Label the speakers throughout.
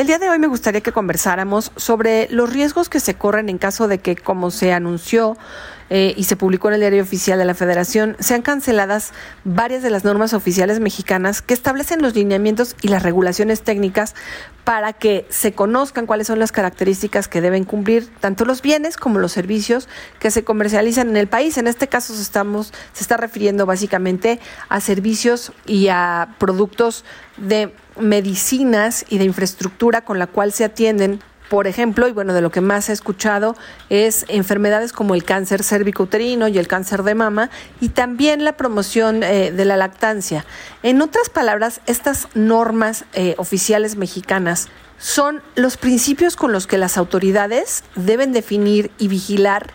Speaker 1: El día de hoy me gustaría que conversáramos sobre los riesgos que se corren en caso de que, como se anunció eh, y se publicó en el diario oficial de la Federación, sean canceladas varias de las normas oficiales mexicanas que establecen los lineamientos y las regulaciones técnicas para que se conozcan cuáles son las características que deben cumplir tanto los bienes como los servicios que se comercializan en el país. En este caso estamos, se está refiriendo básicamente a servicios y a productos de medicinas y de infraestructura con la cual se atienden por ejemplo, y bueno, de lo que más he escuchado es enfermedades como el cáncer cervicouterino y el cáncer de mama y también la promoción eh, de la lactancia. En otras palabras, estas normas eh, oficiales mexicanas son los principios con los que las autoridades deben definir y vigilar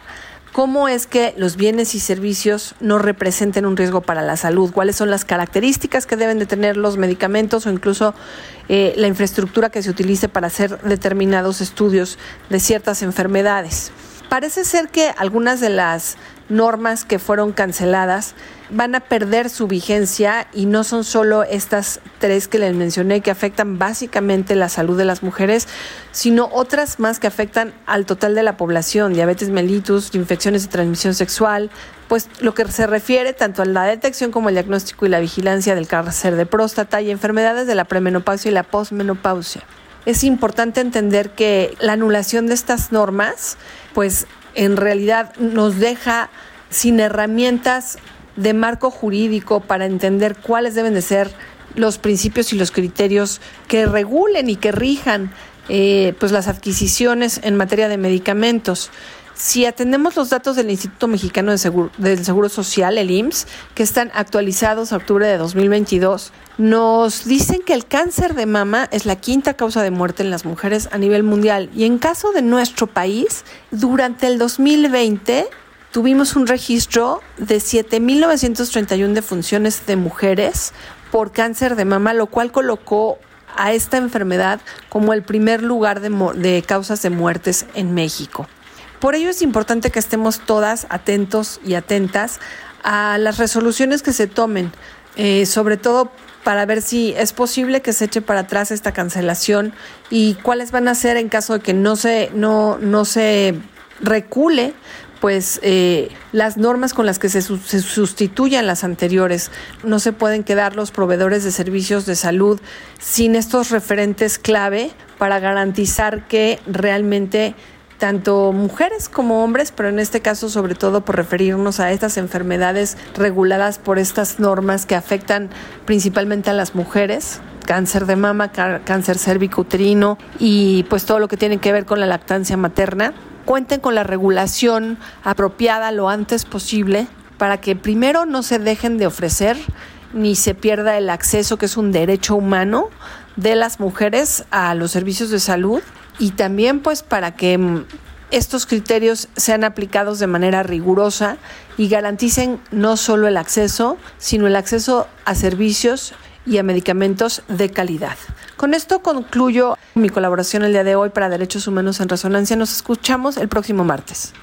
Speaker 1: cómo es que los bienes y servicios no representen un riesgo para la salud, cuáles son las características que deben de tener los medicamentos o incluso eh, la infraestructura que se utilice para hacer determinados estudios de ciertas enfermedades. Parece ser que algunas de las normas que fueron canceladas van a perder su vigencia y no son solo estas tres que les mencioné que afectan básicamente la salud de las mujeres, sino otras más que afectan al total de la población, diabetes mellitus, infecciones de transmisión sexual, pues lo que se refiere tanto a la detección como el diagnóstico y la vigilancia del cáncer de próstata y enfermedades de la premenopausia y la posmenopausia. Es importante entender que la anulación de estas normas, pues en realidad nos deja sin herramientas de marco jurídico para entender cuáles deben de ser los principios y los criterios que regulen y que rijan eh, pues las adquisiciones en materia de medicamentos. Si atendemos los datos del Instituto Mexicano de Seguro, del Seguro Social, el IMSS, que están actualizados a octubre de 2022, nos dicen que el cáncer de mama es la quinta causa de muerte en las mujeres a nivel mundial. Y en caso de nuestro país, durante el 2020 tuvimos un registro de 7.931 defunciones de mujeres por cáncer de mama, lo cual colocó a esta enfermedad como el primer lugar de, causas de muertes en México. Por ello es importante que estemos todas atentos y atentas a las resoluciones que se tomen, eh, sobre todo para ver si es posible que se eche para atrás esta cancelación y cuáles van a ser en caso de que no se, no, no se recule pues eh, las normas con las que se, se, sustituyan las anteriores. No se pueden quedar los proveedores de servicios de salud sin estos referentes clave para garantizar que realmente tanto mujeres como hombres, pero en este caso sobre todo por referirnos a estas enfermedades reguladas por estas normas que afectan principalmente a las mujeres, cáncer de mama, cáncer cervicouterino y pues todo lo que tiene que ver con la lactancia materna cuenten con la regulación apropiada lo antes posible para que primero no se dejen de ofrecer ni se pierda el acceso, que es un derecho humano de las mujeres a los servicios de salud y también pues para que mm, estos criterios sean aplicados de manera rigurosa y garanticen no solo el acceso, sino el acceso a servicios y a medicamentos de calidad. Con esto concluyo mi colaboración el día de hoy para Derechos Humanos en Resonancia. Nos escuchamos el próximo martes.